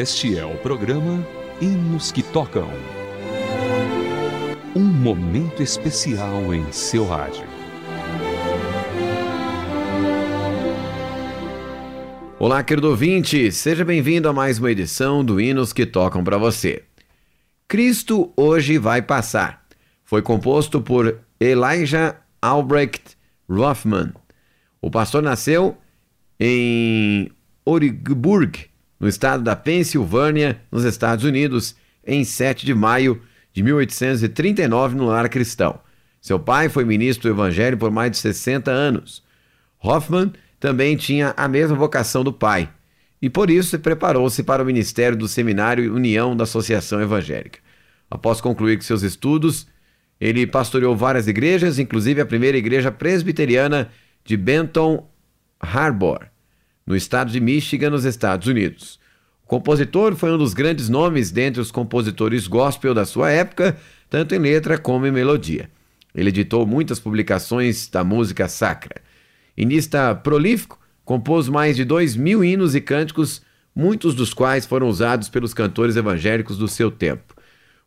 Este é o programa Hinos que Tocam. Um momento especial em seu rádio. Olá, querido ouvinte, seja bem-vindo a mais uma edição do Hinos que Tocam para você. Cristo hoje vai passar. Foi composto por Elijah Albrecht Rothman. O pastor nasceu em Oregburg, no estado da Pensilvânia, nos Estados Unidos, em 7 de maio de 1839, no lar cristão. Seu pai foi ministro do Evangelho por mais de 60 anos. Hoffman também tinha a mesma vocação do pai e por isso preparou-se para o ministério do Seminário União da Associação Evangélica. Após concluir seus estudos, ele pastoreou várias igrejas, inclusive a primeira igreja presbiteriana de Benton Harbor, no estado de Michigan, nos Estados Unidos. Compositor foi um dos grandes nomes dentre os compositores gospel da sua época, tanto em letra como em melodia. Ele editou muitas publicações da música sacra. Inista prolífico, compôs mais de dois mil hinos e cânticos, muitos dos quais foram usados pelos cantores evangélicos do seu tempo.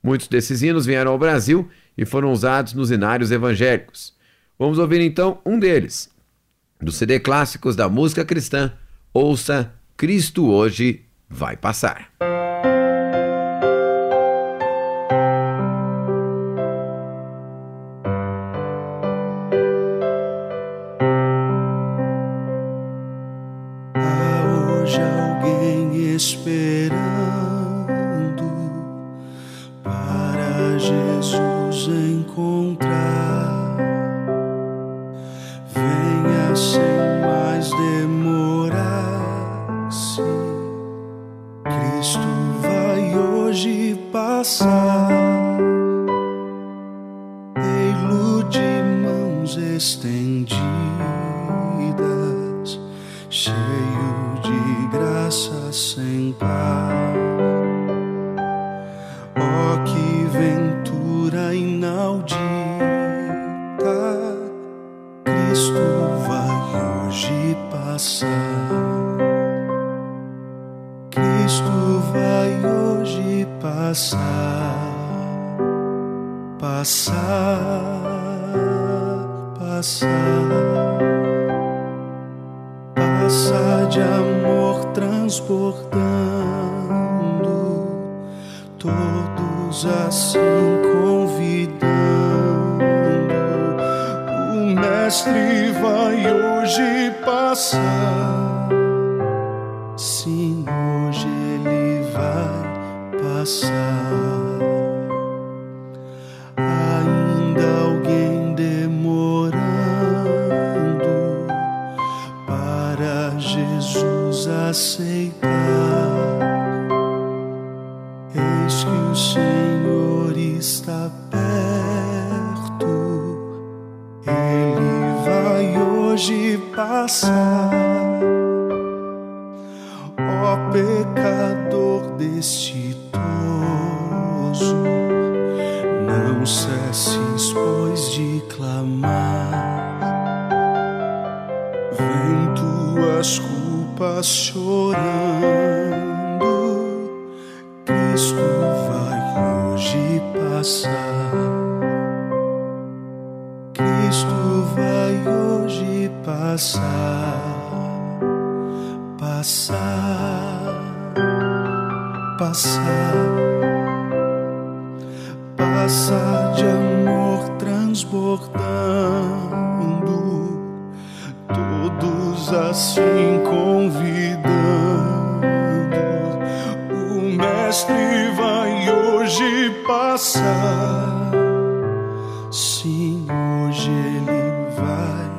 Muitos desses hinos vieram ao Brasil e foram usados nos inários evangélicos. Vamos ouvir então um deles. Do CD Clássicos da Música Cristã, ouça Cristo Hoje Vai Passar. Hoje todos assim convidando. O Mestre vai hoje passar. Sim, hoje ele vai passar. Ainda alguém demorando para Jesus aceitar. Não cesses, pois, de clamar. Vem tuas culpas chorando, Cristo vai hoje passar. Cristo vai hoje passar passar, passar, passar de amor transbordando, todos assim convidando. O Mestre vai hoje passar, sim, hoje ele vai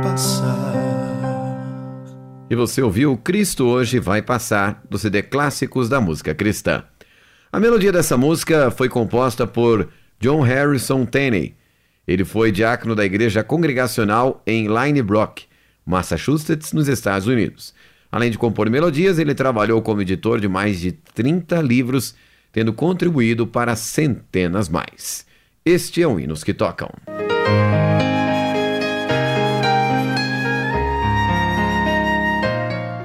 passar. E você ouviu Cristo Hoje Vai Passar, do CD Clássicos da Música Cristã. A melodia dessa música foi composta por John Harrison Tenney. Ele foi diácono da Igreja Congregacional em Linebrook, Massachusetts, nos Estados Unidos. Além de compor melodias, ele trabalhou como editor de mais de 30 livros, tendo contribuído para centenas mais. Este é o Hinos que Tocam.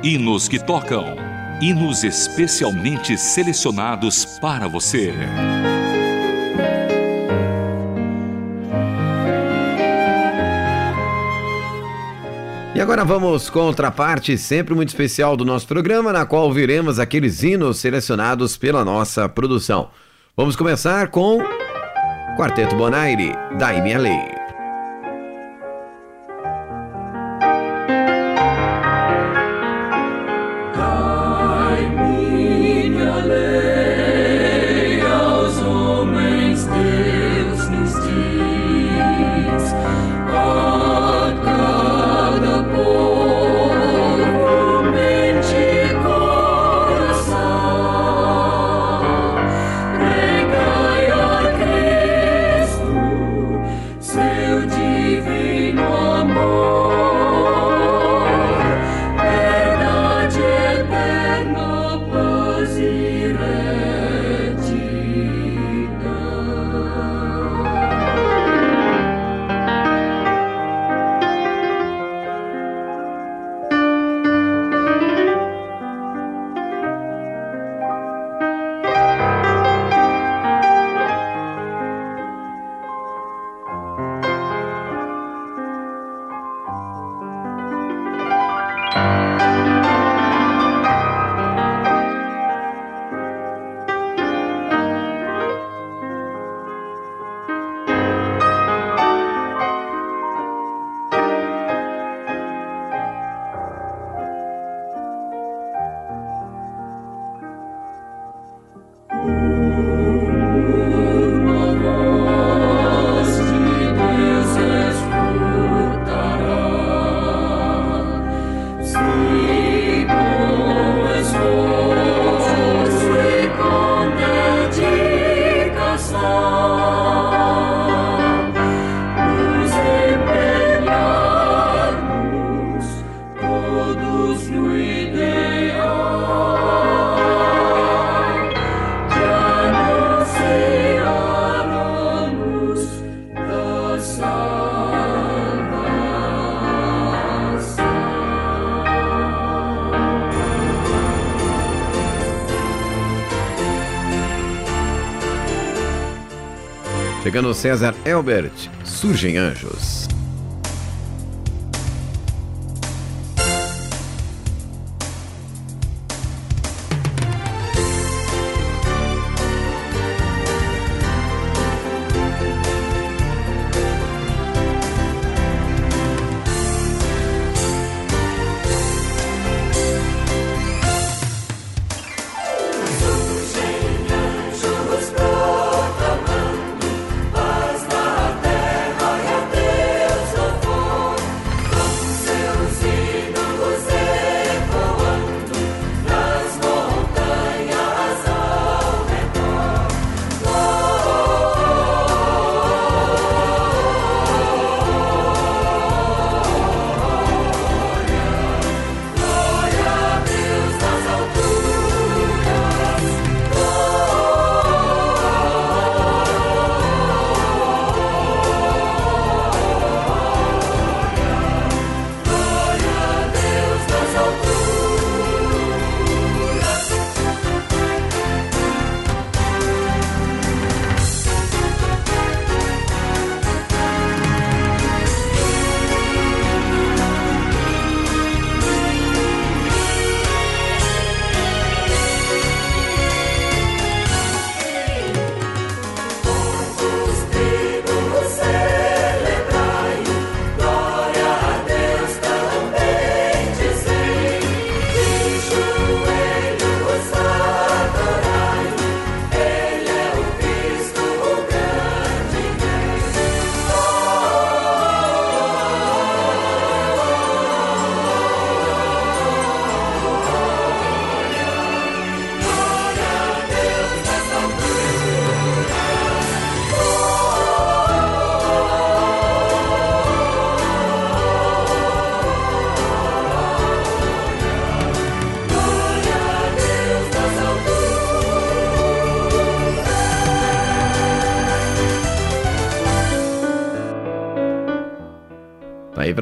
Hinos que tocam. Hinos especialmente selecionados para você. E agora vamos com outra parte sempre muito especial do nosso programa, na qual viremos aqueles hinos selecionados pela nossa produção. Vamos começar com Quarteto Bonaire, Daime a Lei. Chegando César Elbert, surgem anjos.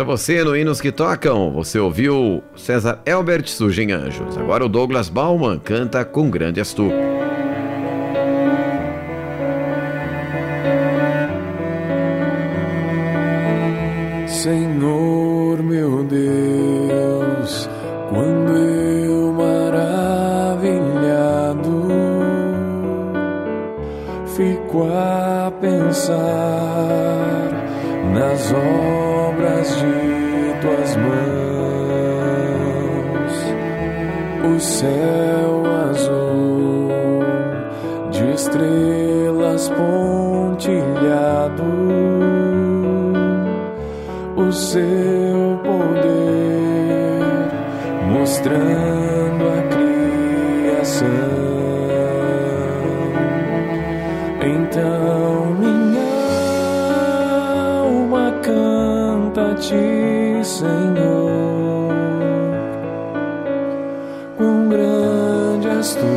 Você no Hinos que Tocam, você ouviu César Elbert Surgem Anjos. Agora o Douglas Bauman canta com grande astu. Senhor meu Deus, quando eu maravilhado fico a pensar nas obras de tuas mãos, o céu azul de estrelas pontilhado. O seu poder, mostrando ti, Senhor. Quão grande és tu,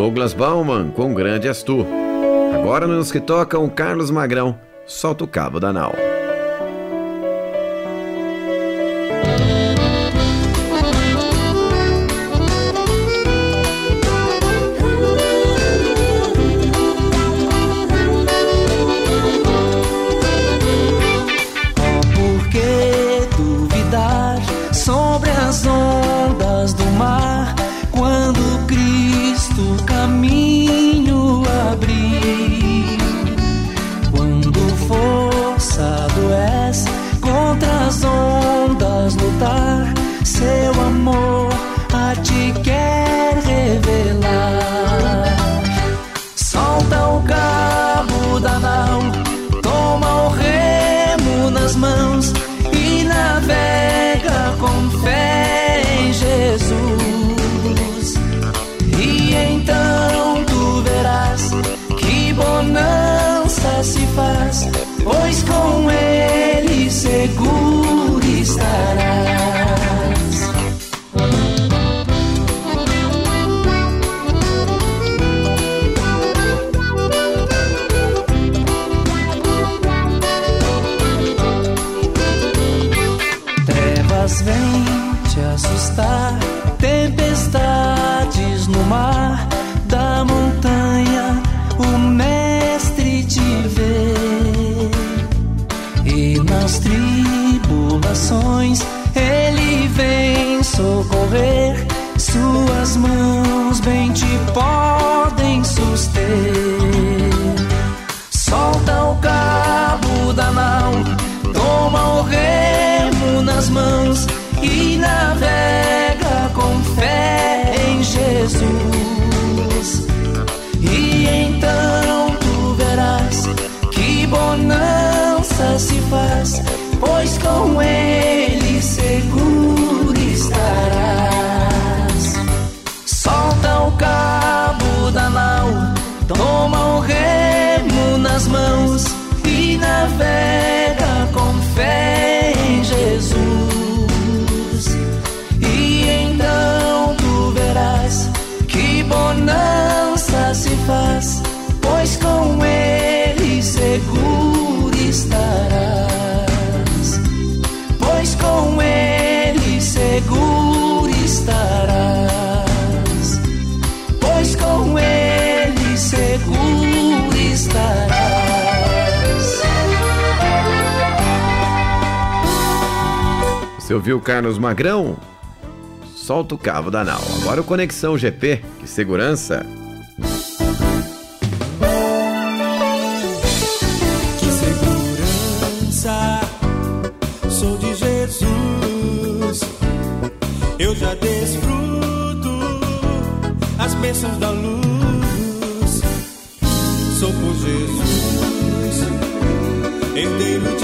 Douglas Bauman com Grande És Tu. Agora nos que tocam Carlos Magrão, Solta o Cabo da Nau. se faz, pois com ele. Você ouviu Carlos Magrão? Solta o cabo da nau. Agora o Conexão GP, que segurança. Que segurança, sou de Jesus. Eu já desfruto as bênçãos da luz. Sou por Jesus, herdeiro de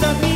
canta minha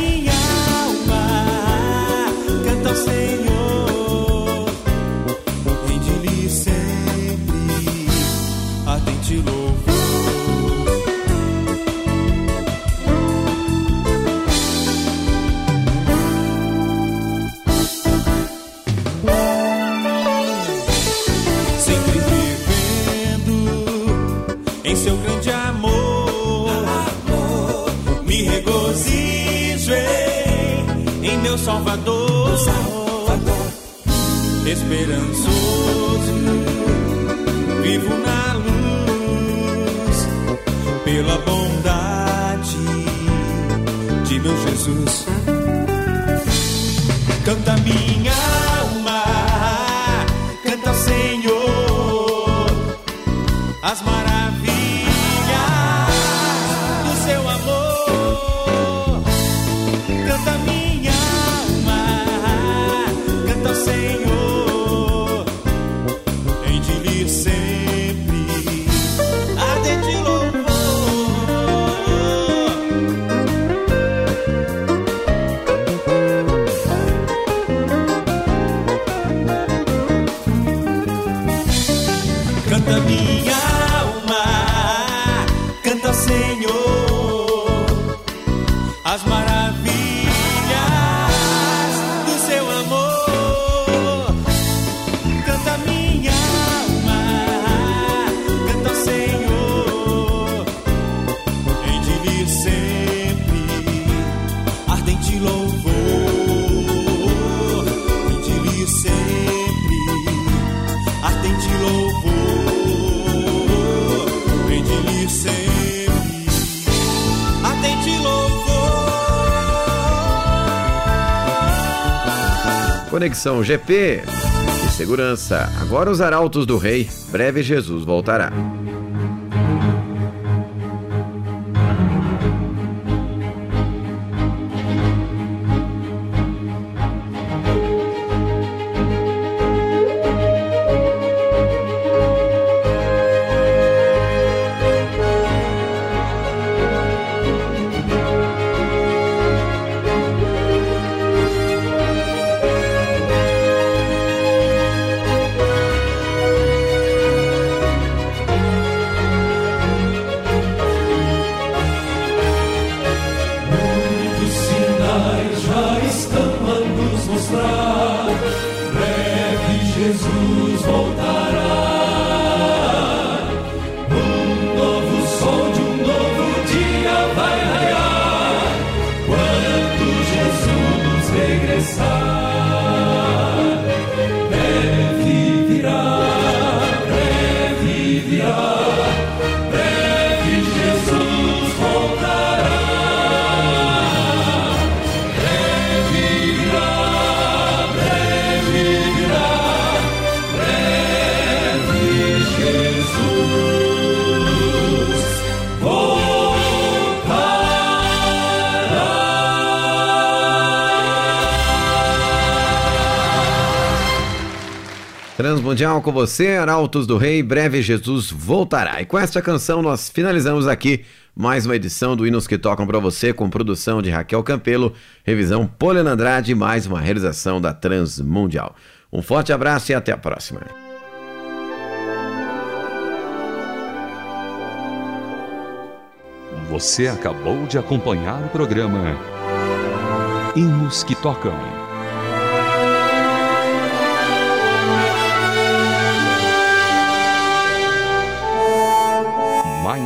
meu Jesus. Canta minha as maravilhas. Conexão GP segurança. Agora os arautos do rei. Breve Jesus voltará. Transmundial com você, Arautos do Rei, breve Jesus voltará. E com esta canção nós finalizamos aqui mais uma edição do Hinos que Tocam para você, com produção de Raquel Campelo, revisão Poliana Andrade e mais uma realização da Transmundial. Um forte abraço e até a próxima. Você acabou de acompanhar o programa Hinos que Tocam.